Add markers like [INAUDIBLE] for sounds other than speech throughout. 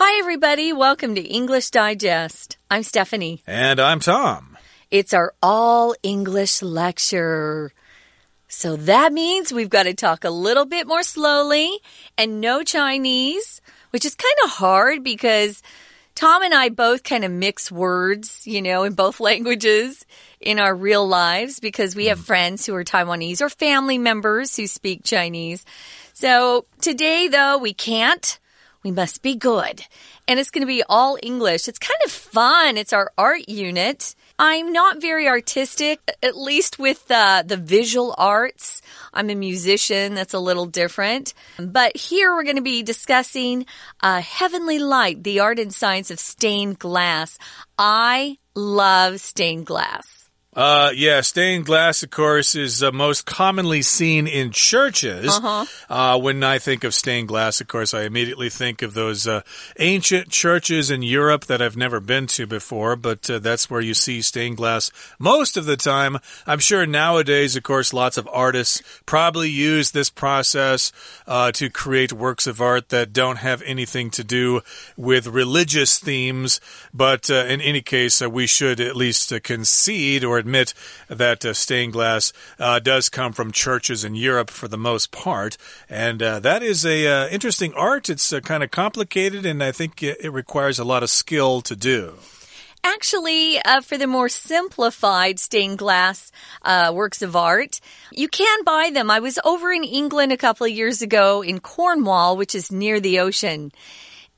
Hi, everybody. Welcome to English Digest. I'm Stephanie. And I'm Tom. It's our all English lecture. So that means we've got to talk a little bit more slowly and no Chinese, which is kind of hard because Tom and I both kind of mix words, you know, in both [LAUGHS] languages in our real lives because we have mm. friends who are Taiwanese or family members who speak Chinese. So today, though, we can't. We must be good. And it's going to be all English. It's kind of fun. It's our art unit. I'm not very artistic, at least with uh, the visual arts. I'm a musician. That's a little different. But here we're going to be discussing uh, Heavenly Light, the art and science of stained glass. I love stained glass. Uh, yeah, stained glass, of course, is uh, most commonly seen in churches. Uh-huh. Uh, when I think of stained glass, of course, I immediately think of those uh, ancient churches in Europe that I've never been to before, but uh, that's where you see stained glass most of the time. I'm sure nowadays, of course, lots of artists probably use this process uh, to create works of art that don't have anything to do with religious themes, but in any case, we should at least concede or admit that uh, stained glass uh, does come from churches in Europe for the most part, and uh, that is a uh, interesting art. It's uh, kind of complicated, and I think it, it requires a lot of skill to do. Actually, uh, for the more simplified stained glass uh, works of art, you can buy them. I was over in England a couple of years ago in Cornwall, which is near the ocean.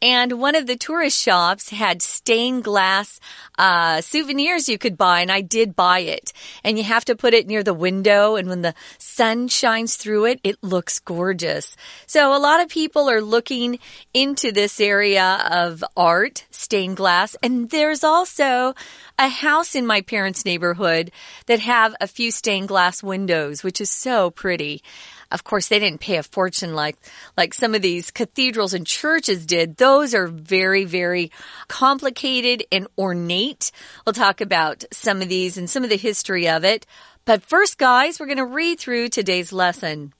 And one of the tourist shops had stained glass uh, souvenirs you could buy, and I did buy it. And you have to put it near the window, and when the sun shines through it, it looks gorgeous. So a lot of people are looking into this area of art, stained glass, and there's also a house in my parents' neighborhood that have a few stained glass windows, which is so pretty. Of course, they didn't pay a fortune like, like some of these cathedrals and churches did. Those are very, very complicated and ornate. We'll talk about some of these and some of the history of it. But first, guys, we're going to read through today's lesson.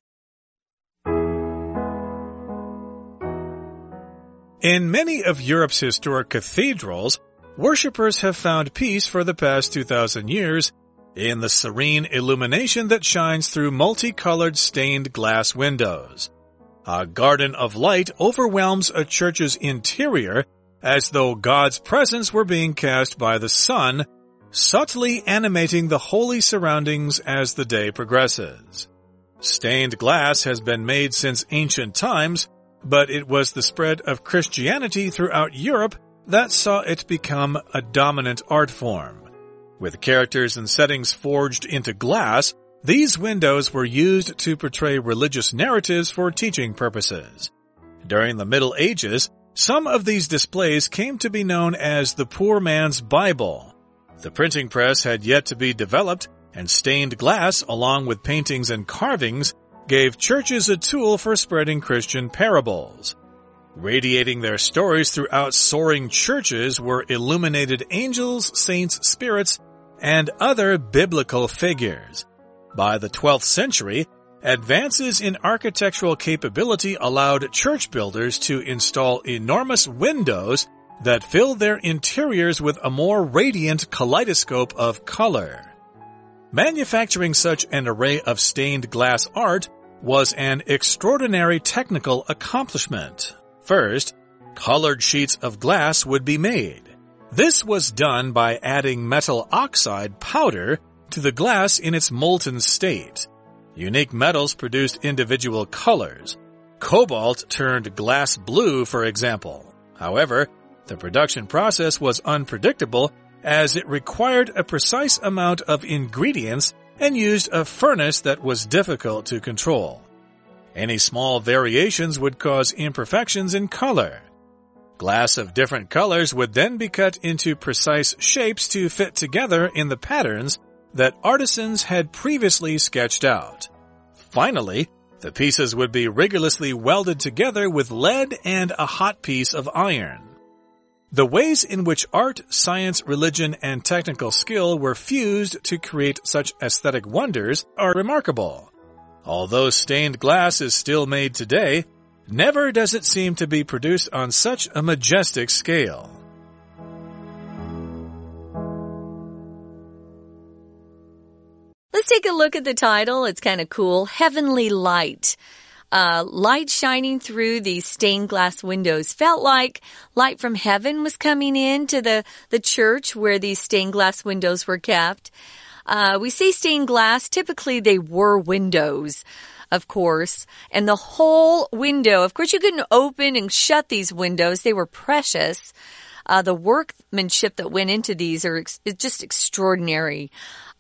In many of Europe's historic cathedrals, worshippers have found peace for the past 2,000 years in the serene illumination that shines through multicolored stained glass windows. A garden of light overwhelms a church's interior as though God's presence were being cast by the sun, subtly animating the holy surroundings as the day progresses. Stained glass has been made since ancient times, but it was the spread of Christianity throughout Europe that saw it become a dominant art form. With characters and settings forged into glass, these windows were used to portray religious narratives for teaching purposes. During the Middle Ages, some of these displays came to be known as the poor man's Bible. The printing press had yet to be developed, and stained glass, along with paintings and carvings, gave churches a tool for spreading Christian parables. Radiating their stories throughout soaring churches were illuminated angels, saints, spirits, and other biblical figures. By the 12th century, advances in architectural capability allowed church builders to install enormous windows that filled their interiors with a more radiant kaleidoscope of color. Manufacturing such an array of stained glass art was an extraordinary technical accomplishment. First, colored sheets of glass would be made. This was done by adding metal oxide powder to the glass in its molten state. Unique metals produced individual colors. Cobalt turned glass blue, for example. However, the production process was unpredictable as it required a precise amount of ingredients and used a furnace that was difficult to control. Any small variations would cause imperfections in color. Glass of different colors would then be cut into precise shapes to fit together in the patterns that artisans had previously sketched out. Finally, the pieces would be rigorously welded together with lead and a hot piece of iron. The ways in which art, science, religion, and technical skill were fused to create such aesthetic wonders are remarkable. Although stained glass is still made today, Never does it seem to be produced on such a majestic scale. Let's take a look at the title. It's kind of cool. Heavenly Light. Uh, light shining through these stained glass windows felt like light from heaven was coming into the, the church where these stained glass windows were kept. Uh, we say stained glass. Typically, they were windows of course, and the whole window. Of course, you couldn't open and shut these windows. They were precious. Uh, the workmanship that went into these are ex just extraordinary.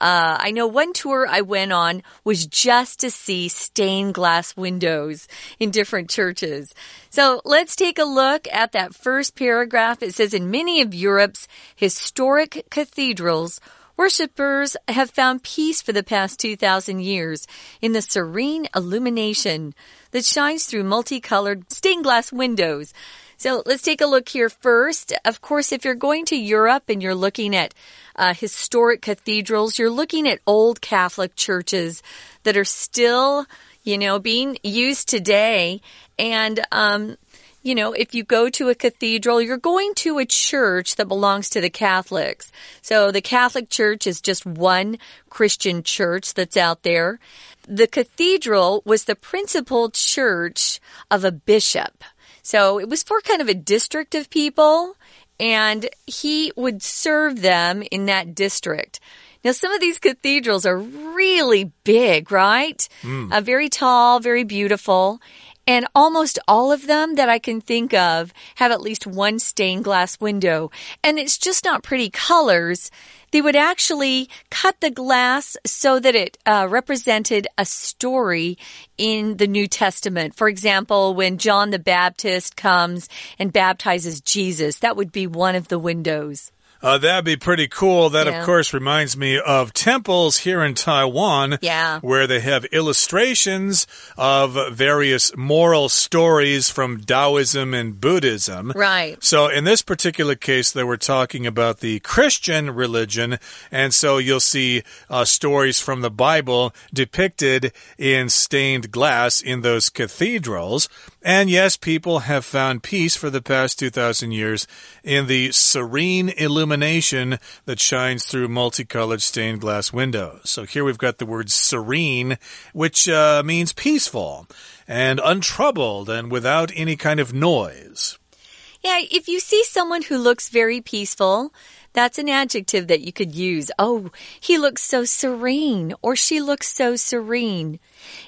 Uh, I know one tour I went on was just to see stained glass windows in different churches. So let's take a look at that first paragraph. It says, in many of Europe's historic cathedrals, Worshippers have found peace for the past 2,000 years in the serene illumination that shines through multicolored stained glass windows. So let's take a look here first. Of course, if you're going to Europe and you're looking at uh, historic cathedrals, you're looking at old Catholic churches that are still, you know, being used today. And, um, you know, if you go to a cathedral, you're going to a church that belongs to the Catholics. So the Catholic Church is just one Christian church that's out there. The cathedral was the principal church of a bishop. So it was for kind of a district of people, and he would serve them in that district. Now, some of these cathedrals are really big, right? Mm. Uh, very tall, very beautiful. And almost all of them that I can think of have at least one stained glass window. And it's just not pretty colors. They would actually cut the glass so that it uh, represented a story in the New Testament. For example, when John the Baptist comes and baptizes Jesus, that would be one of the windows. Uh, that'd be pretty cool. That, yeah. of course, reminds me of temples here in Taiwan. Yeah. Where they have illustrations of various moral stories from Taoism and Buddhism. Right. So, in this particular case, they were talking about the Christian religion. And so you'll see uh, stories from the Bible depicted in stained glass in those cathedrals. And yes, people have found peace for the past 2,000 years in the serene illumination that shines through multicolored stained glass windows. So here we've got the word serene, which uh, means peaceful and untroubled and without any kind of noise. Yeah, if you see someone who looks very peaceful, that's an adjective that you could use. Oh, he looks so serene, or she looks so serene.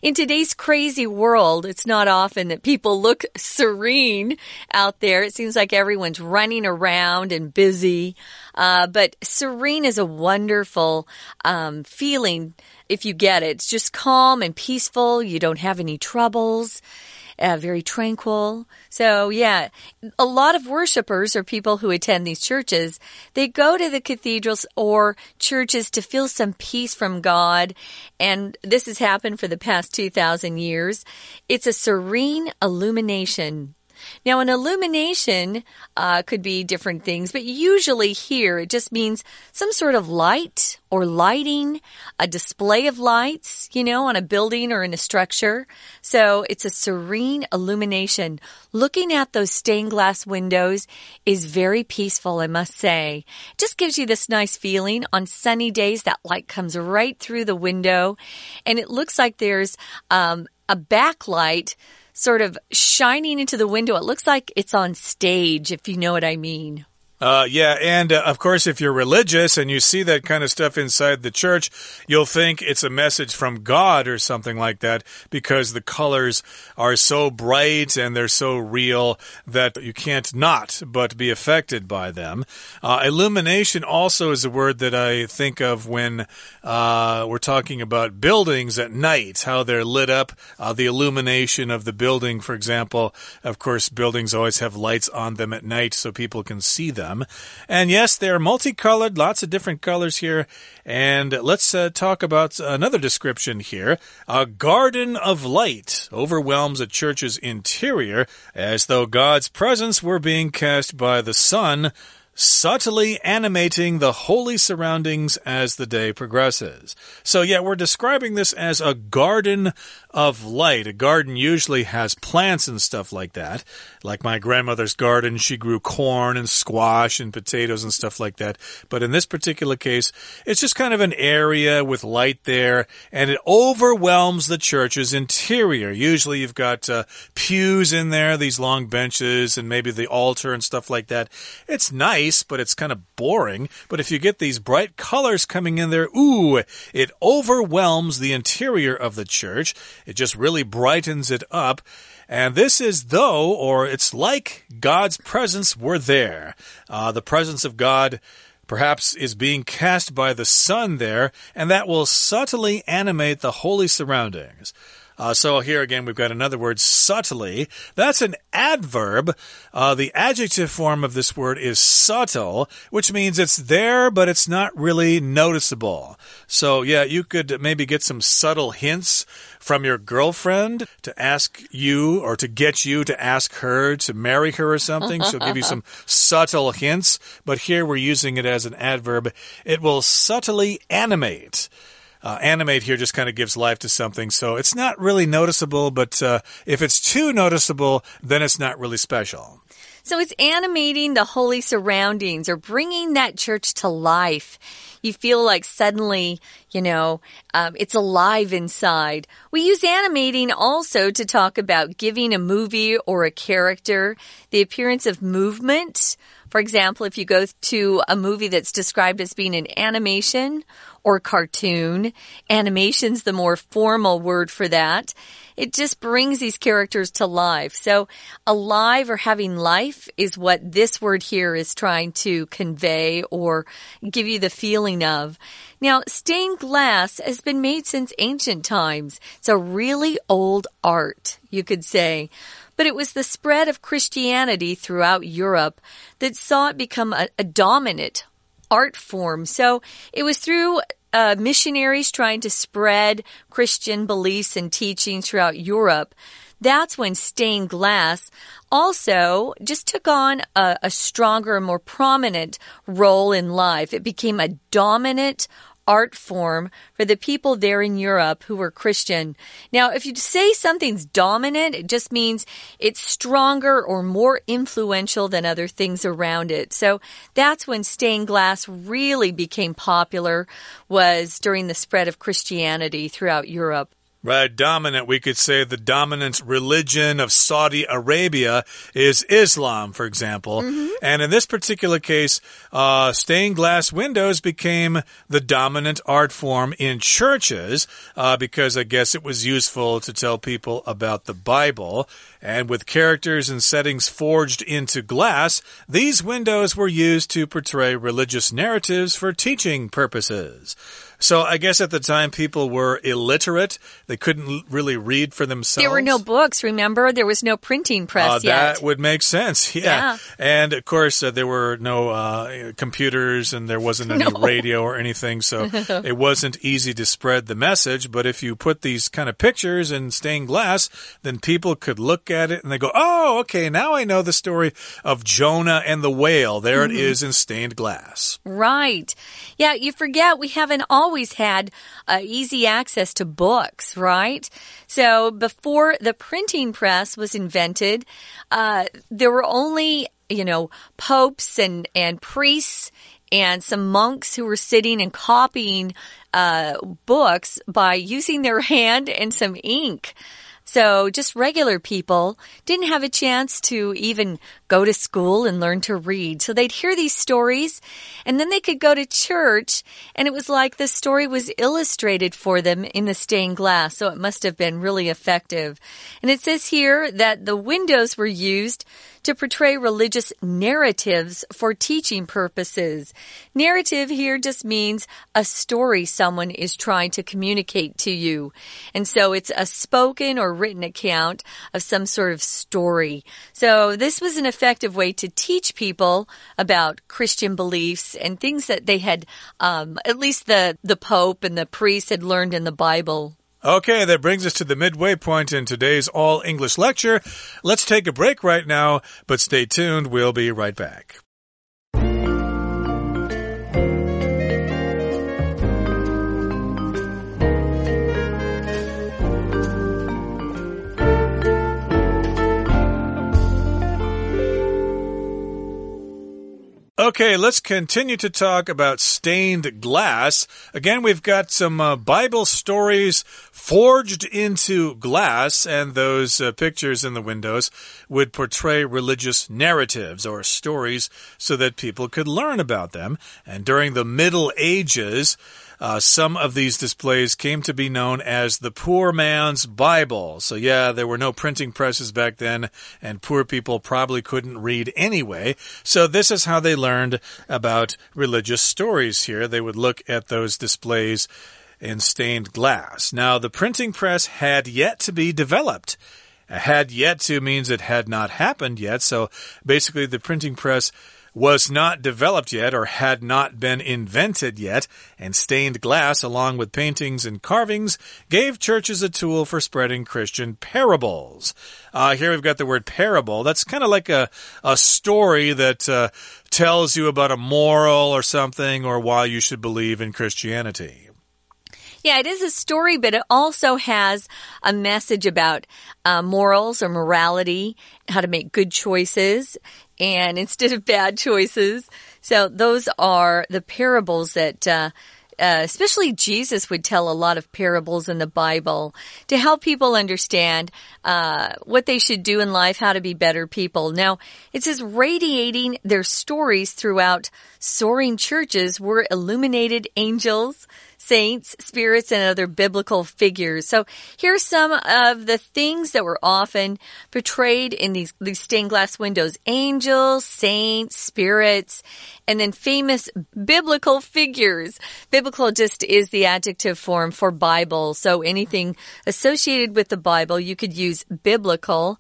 In today's crazy world, it's not often that people look serene out there. It seems like everyone's running around and busy. Uh, but serene is a wonderful um, feeling if you get it. It's just calm and peaceful. You don't have any troubles uh, very tranquil. So, yeah, a lot of worshippers or people who attend these churches, they go to the cathedrals or churches to feel some peace from God. And this has happened for the past 2,000 years. It's a serene illumination. Now, an illumination uh, could be different things, but usually here it just means some sort of light or lighting, a display of lights, you know, on a building or in a structure. So it's a serene illumination. Looking at those stained glass windows is very peaceful, I must say. Just gives you this nice feeling on sunny days. That light comes right through the window and it looks like there's um, a backlight sort of shining into the window. It looks like it's on stage, if you know what I mean. Uh, yeah, and uh, of course, if you're religious and you see that kind of stuff inside the church, you'll think it's a message from God or something like that because the colors are so bright and they're so real that you can't not but be affected by them. Uh, illumination also is a word that I think of when uh, we're talking about buildings at night, how they're lit up, uh, the illumination of the building, for example. Of course, buildings always have lights on them at night so people can see them them. And yes, they're multicolored, lots of different colors here. And let's uh, talk about another description here. A garden of light overwhelms a church's interior as though God's presence were being cast by the sun subtly animating the holy surroundings as the day progresses. So, yeah, we're describing this as a garden of light. A garden usually has plants and stuff like that. Like my grandmother's garden, she grew corn and squash and potatoes and stuff like that. But in this particular case, it's just kind of an area with light there, and it overwhelms the church's interior. Usually you've got uh, pews in there, these long benches, and maybe the altar and stuff like that. It's nice, but it's kind of boring. But if you get these bright colors coming in there, ooh, it overwhelms the interior of the church. It just really brightens it up. And this is though, or it's like God's presence were there. Uh, the presence of God perhaps is being cast by the sun there, and that will subtly animate the holy surroundings. Uh, so here again, we've got another word, subtly. That's an adverb. Uh, the adjective form of this word is subtle, which means it's there, but it's not really noticeable. So yeah, you could maybe get some subtle hints from your girlfriend to ask you or to get you to ask her to marry her or something. She'll give you some [LAUGHS] subtle hints, but here we're using it as an adverb. It will subtly animate. Uh, animate here just kind of gives life to something. So it's not really noticeable, but uh, if it's too noticeable, then it's not really special. So it's animating the holy surroundings or bringing that church to life. You feel like suddenly, you know, um, it's alive inside. We use animating also to talk about giving a movie or a character the appearance of movement. For example, if you go to a movie that's described as being an animation or cartoon. Animation's the more formal word for that. It just brings these characters to life. So alive or having life is what this word here is trying to convey or give you the feeling of. Now, stained glass has been made since ancient times. It's a really old art, you could say. But it was the spread of Christianity throughout Europe that saw it become a, a dominant art form. So it was through uh, missionaries trying to spread Christian beliefs and teachings throughout Europe. That's when stained glass also just took on a, a stronger, and more prominent role in life. It became a dominant art form for the people there in Europe who were Christian. Now, if you say something's dominant, it just means it's stronger or more influential than other things around it. So that's when stained glass really became popular was during the spread of Christianity throughout Europe. Right, dominant. We could say the dominant religion of Saudi Arabia is Islam, for example. Mm -hmm. And in this particular case, uh, stained glass windows became the dominant art form in churches uh, because I guess it was useful to tell people about the Bible. And with characters and settings forged into glass, these windows were used to portray religious narratives for teaching purposes. So I guess at the time people were illiterate. They couldn't really read for themselves. There were no books, remember? There was no printing press uh, yet. That would make sense. [LAUGHS] Yeah. yeah. And of course, uh, there were no uh, computers and there wasn't any [LAUGHS] no. radio or anything. So [LAUGHS] it wasn't easy to spread the message. But if you put these kind of pictures in stained glass, then people could look at it and they go, oh, okay, now I know the story of Jonah and the whale. There mm -hmm. it mm-hmm. in stained glass. Right. Yeah, you forget we haven't all always had uh, easy access to books, right? So before the printing press was invented, uh, there were only, you know, popes and, and priests and some monks who were sitting and copying uh, books by using their [LAUGHS] hand and some ink. So just regular people didn't have a chance to even go to school and learn to read. So they'd hear these stories and then they could go to church and it was like the story was illustrated for them in the stained glass. So it must have been really effective. And it says here that the windows were used to portray religious narratives for teaching purposes. Narrative here just means a story someone is trying to communicate to you. And so it's a spoken or written account of some sort of story. So this was an effective way to teach people about Christian beliefs and things that they had, um, at least the, the Pope and the priests had learned in the Bible. Okay, that brings us to the midway point in today's All English lecture. Let's take a break right now, but stay tuned. We'll be right back. Okay, let's continue to talk about stained glass. Again, we've got some uh, Bible stories forged into glass, and those uh, pictures in the windows would portray religious narratives or stories so that people could learn about them. And during the Middle Ages, uh, some of these displays came to be known as the poor man's Bible. So, yeah, there were no printing presses back then, and poor people probably couldn't read anyway. So, this is how they learned about religious stories here. They would look at those displays in stained glass. Now, the printing press had yet to be developed. Had yet to means it had not happened yet. So, basically, the printing press was not developed yet or had not been invented yet, and stained glass, along with paintings and carvings, gave churches a tool for spreading Christian parables. Uh, here we've got the word parable. That's kind of like a, a story that uh, tells you about a moral or something or why you should believe in Christianity. Yeah, it is a story, but it also has a message about uh, morals or morality, how to make good choices, and [LAUGHS] instead of bad choices. So those are the parables that. Uh, uh, especially Jesus would tell a lot of parables in the Bible to help people understand uh, what they should do in life, how to be better people. Now, it says radiating their stories throughout soaring churches were illuminated angels, saints, spirits, and other biblical figures. So here's some of the things that were often portrayed in these, these stained glass windows. Angels, saints, spirits, and then famous biblical figures. Biblical just is the adjective form for Bible. So anything associated with the Bible, you could use biblical.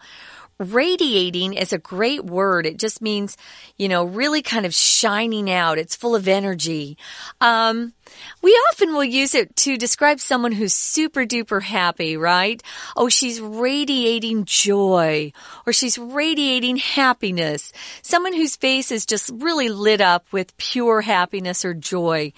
Radiating is a great word. It just means, you know, really kind of shining out. It's full of energy. Um, we often will use it to describe someone who's super duper happy, right? Oh, she's radiating joy or she's radiating happiness. Someone whose face is just really lit up with pure happiness or joy.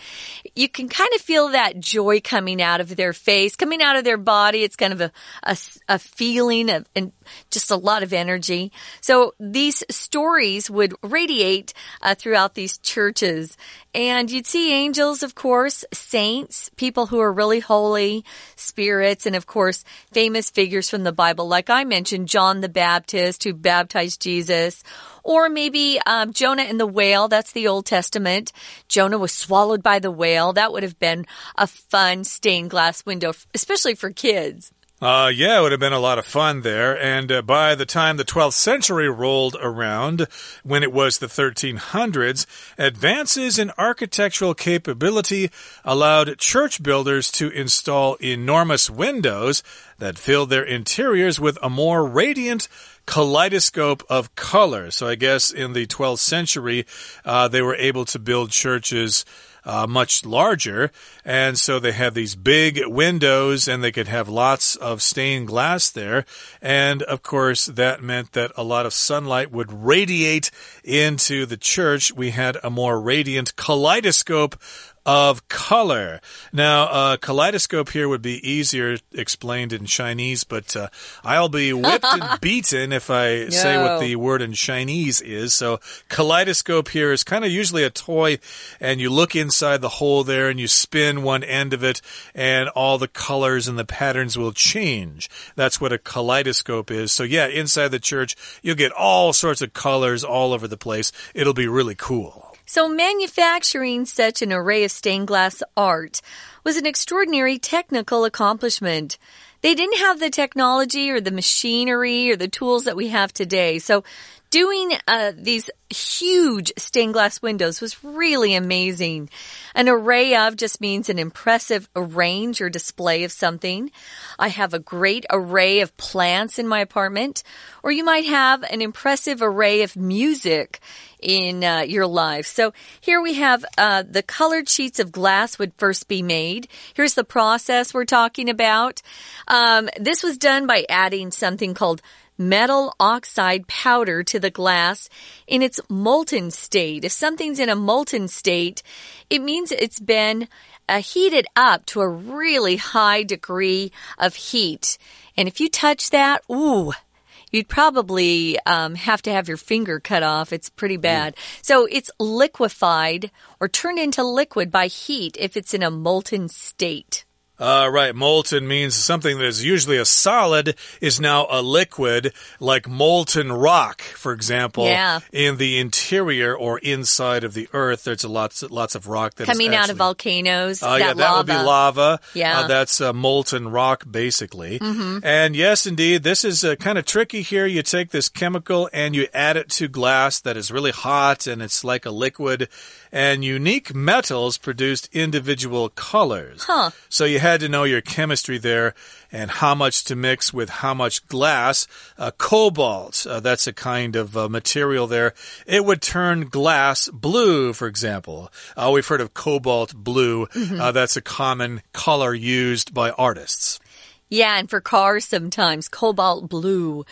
You can kind of feel that joy coming out of their face, coming out of their body. It's kind of a, a, a feeling of, and just a lot of energy. So these stories would radiate uh, throughout these churches. And you'd see angels, of course, saints, people who are really holy, spirits, and of course, famous figures from the Bible. Like I mentioned, John the Baptist, who baptized Jesus. Or maybe um, Jonah and the whale. That's the Old Testament. Jonah was swallowed by the whale. That would have been a fun stained glass window, especially for kids. Uh, yeah, it would have been a lot of fun there. And uh, by the time the 12th century rolled around, when it was the 1300s, advances in architectural capability allowed church builders to install enormous windows that filled their interiors with a more radiant kaleidoscope of color. So I guess in the 12th century, uh, they were able to build churches uh, much larger. And so they have these big windows and they could have lots of stained glass there. And of course, that meant that a lot of sunlight would radiate into the church. We had a more radiant kaleidoscope of color. Now, uh, kaleidoscope here would be easier explained in Chinese, but uh, I'll be whipped and [LAUGHS] beaten if I no. say what the word in Chinese is. So, kaleidoscope here is kind of usually a toy, and you look inside the hole there and you spin one end of it, and all the colors and the patterns will change. That's what a kaleidoscope is. So, yeah, inside the church, you'll get all sorts of colors all over the place. It'll be really cool. So, manufacturing such an array of stained glass art was an extraordinary technical accomplishment. They didn't have the technology or the machinery or the tools that we have today. So, doing uh, these huge stained glass windows was really amazing. An array of just means an impressive range or display of something. I have a great array of plants in my apartment, or you might have an impressive array of music in uh, your life. So here we have uh, the colored sheets of glass would first be made. Here's the process we're talking about. Um, this was done by adding something called metal oxide powder to the glass in its molten state. If something's in a molten state, it means it's been uh, heated up to a really high degree of heat. And if you touch that, ooh, you'd probably um, have to have your finger cut off. It's pretty bad. So it's liquefied or turned into liquid by heat if it's in a molten state. Uh, right. Molten means something that is usually a solid is now a liquid, like molten rock, for example. Yeah. In the interior or inside of the earth, there's a lots, lots of rock that is Coming out of volcanoes. Uh, that yeah, that would be lava. Yeah. Uh, that's uh, molten rock, basically. And yes, indeed, this is uh, kind of tricky here. You take this chemical and you add it to glass that is really hot and it's like a liquid. And unique metals produced individual colors. Huh. So you had to know your chemistry there and how much to mix with how much glass. Uh, cobalt, uh, that's a kind of uh, material there. It would turn glass blue, for example. Uh, we've heard of cobalt blue. Uh, that's a common color used by artists. Yeah, and for cars sometimes, cobalt blue.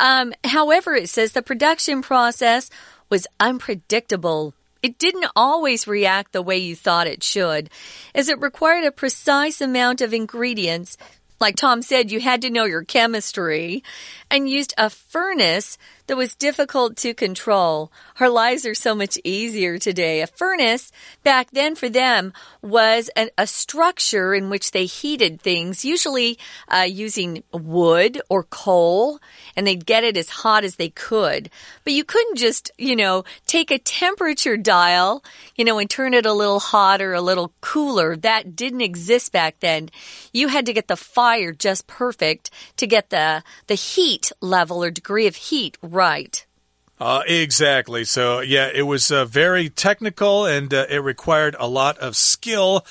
Um, however, it says the production process was unpredictable. It didn't always react the way you thought it should, as it required a precise amount of ingredients. Like Tom said, you had to know your chemistry and used a furnace that was difficult to control. Our lives are so much easier today. A furnace back then for them was an, a structure in which they heated things, usually uh, using wood or coal, and they'd get it as hot as they could. But you couldn't just, you know, take a temperature dial, you know, and turn it a little hotter, a little cooler. That didn't exist back then. You had to get the fire just perfect to get the the heat level or degree of heat right. Uh, exactly. So, yeah, it was uh, very technical and uh, it required a lot of skill.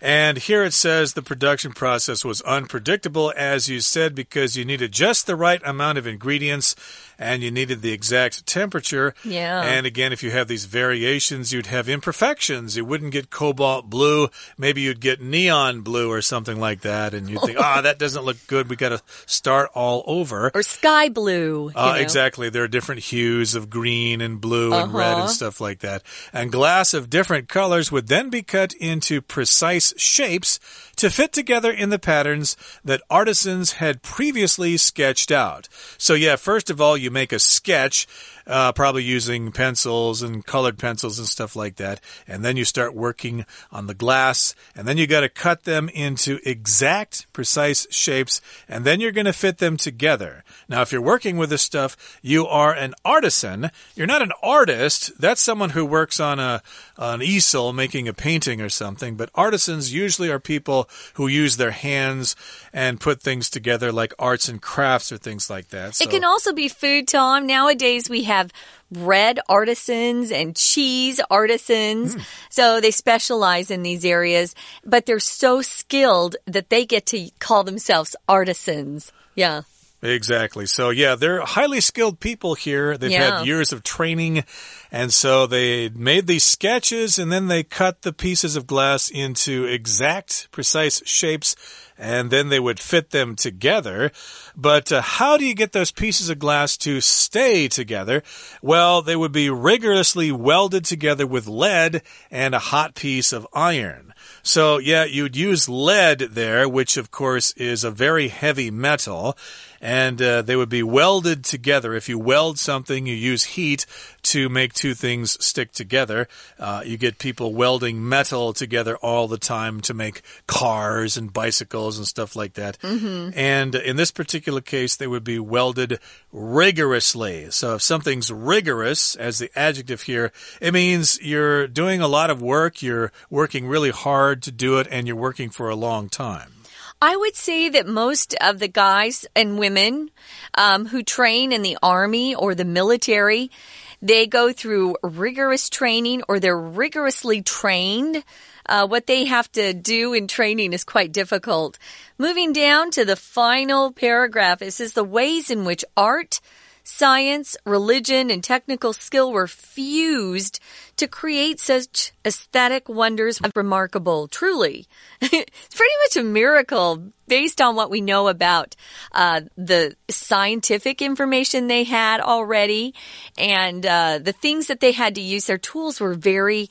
And here it says the production process was unpredictable, as you said, because you needed just the right amount of ingredients and you needed the exact temperature. Yeah. And again, if you have these variations, you'd have imperfections. You wouldn't get cobalt blue. Maybe you'd get neon blue or something like that. And you'd think, [LAUGHS] ah, that doesn't look good. We got to start all over. Or sky blue. you Uh, exactly. There are different hues of green and blue and red Uh-huh. and stuff like that. And glass of different colors would then be cut into precise shapes to fit together in the patterns that artisans had previously sketched out. So, yeah, first of all, you make a sketch. Uh, probably using pencils and colored pencils and stuff like that. And then you start working on the glass, and then you got to cut them into exact, precise shapes, and then you're going to fit them together. Now, if you're working with this stuff, you are an artisan. You're not an artist. That's someone who works on a an easel making a painting or something. But artisans usually are people who use their hands and put things together, like arts and crafts or things like that. So, It can also be food, Tom. Nowadays we have bread artisans and cheese artisans. Hmm. So they specialize in these areas, but they're so skilled that they get to call themselves artisans. Yeah. Exactly. So, yeah, they're highly skilled people here. They've Yeah. had years of training. And so they made these sketches and then they cut the pieces of glass into exact, precise shapes. And then they would fit them together. But uh, how do you get those pieces of glass to stay together? Well, they would be rigorously welded together with lead and a hot piece of iron. So, yeah, you'd use lead there, which of course is a very heavy metal, and uh, they would be welded together. If you weld something, you use heat to make two things stick together. Uh, you get people welding metal together all the time to make cars and bicycles and stuff like that. And in this particular case, they would be welded rigorously. So if something's rigorous, as the adjective here, it means you're doing a lot of work, you're working really hard to do it, and you're working for a long time. I would say that most of the guys and women um, who train in the army or the military, they go through rigorous training or they're rigorously trained. Uh, what they have to do in training is quite difficult. Moving down to the final paragraph, it says the ways in which art, science, religion, and technical skill were fused to create such aesthetic wonders remarkable. Truly. [LAUGHS] it's pretty much a miracle based on what we know about uh, the scientific information they had already and uh, the things that they had to use. Their tools were very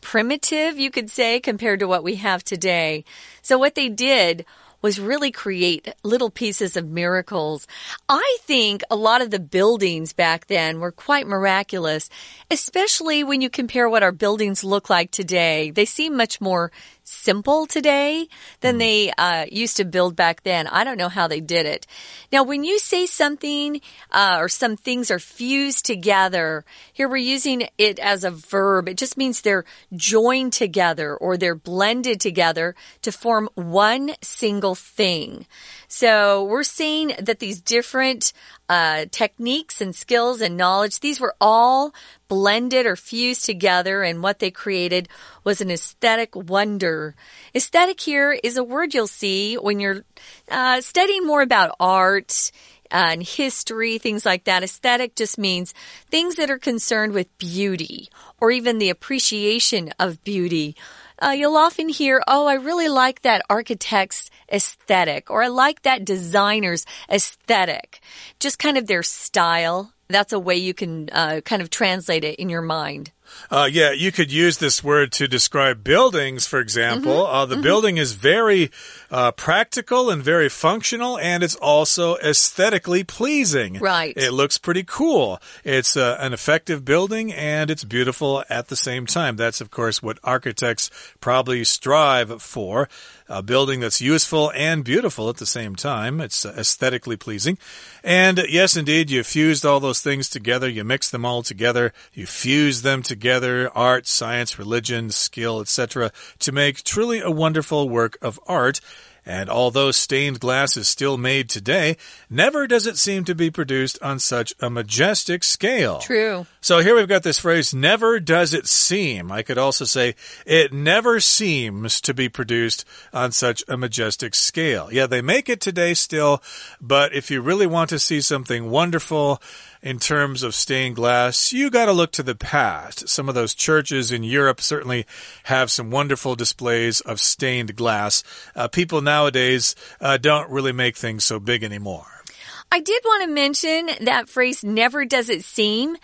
primitive, you could say, compared to what we have today. So what they did was really create little pieces of miracles. I think a lot of the buildings back then were quite miraculous, especially when you compare what our buildings look like today. They seem much more simple today than mm. they uh, used to build back then. I don't know how they did it. Now, when you say something uh, or some things are fused together, here we're using it as a verb. It just means they're joined together or they're blended together to form one single thing. So we're seeing that these different uh, techniques and skills and knowledge, these were all blended or fused together, and what they created was an aesthetic wonder. Aesthetic here is a word you'll see when you're uh, studying more about art. Uh, and history, things like that. Aesthetic just means things that are concerned with beauty or even the appreciation of beauty uh, you'll often hear, oh, I really like that architect's aesthetic, or I like that designer's aesthetic. Just kind of their style. That's a way you can uh, kind of translate it in your mind. Uh, yeah, you could use this word to describe buildings, for example. Mm -hmm. uh, the mm -hmm. building is very uh, practical and very functional, and it's also aesthetically pleasing. Right. It looks pretty cool. It's uh, an effective building, and it's beautiful at the same time. That's, of course, what architects probably strive for a building that's useful and beautiful at the same time. It's aesthetically pleasing. And yes, indeed, you fused all those things together. You mix them all together. You fuse them together, art, science, religion, skill, etc., to make truly a wonderful work of art. And although stained glass is still made today, never does it seem to be produced on such a majestic scale. True. So here we've got this phrase, never does it seem. I could also say, it never seems to be produced on such a majestic scale. Yeah, they make it today still, but if you really want to see something wonderful, in terms of stained glass, you got to look to the past. Some of those churches in Europe certainly have some wonderful displays of stained glass. Uh, people nowadays uh, don't really make things so big anymore. I did want to mention that phrase, never does it seem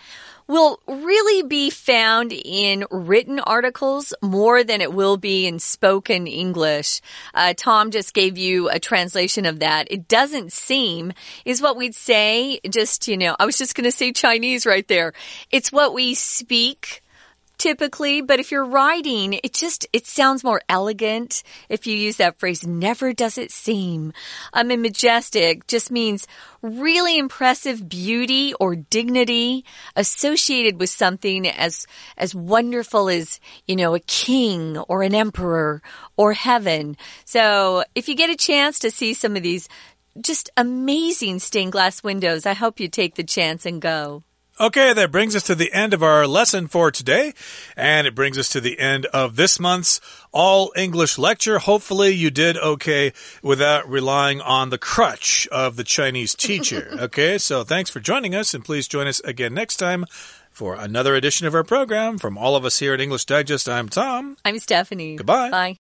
will really be found in written articles more than it will be in spoken English. Uh, Tom just gave you a translation of that. It doesn't seem is what we'd say. Just, you know, I was just going to say Chinese right there. It's what we speak typically, but if you're writing, it just, it sounds more elegant if you use that phrase, never does it seem. I mean, majestic just means really impressive beauty or dignity associated with something as, as wonderful as, you know, a king or an emperor or heaven. So if you get a chance to see some of these just amazing stained glass windows, I hope you take the chance and go. Okay, that brings us to the end of our lesson for today, and it brings us to the end of this month's All English lecture. Hopefully, you did okay without relying on the crutch of the Chinese teacher. [LAUGHS] okay, so thanks for joining us, and please join us again next time for another edition of our program. From all of us here at English Digest, I'm Tom. I'm Stephanie. Goodbye. Bye.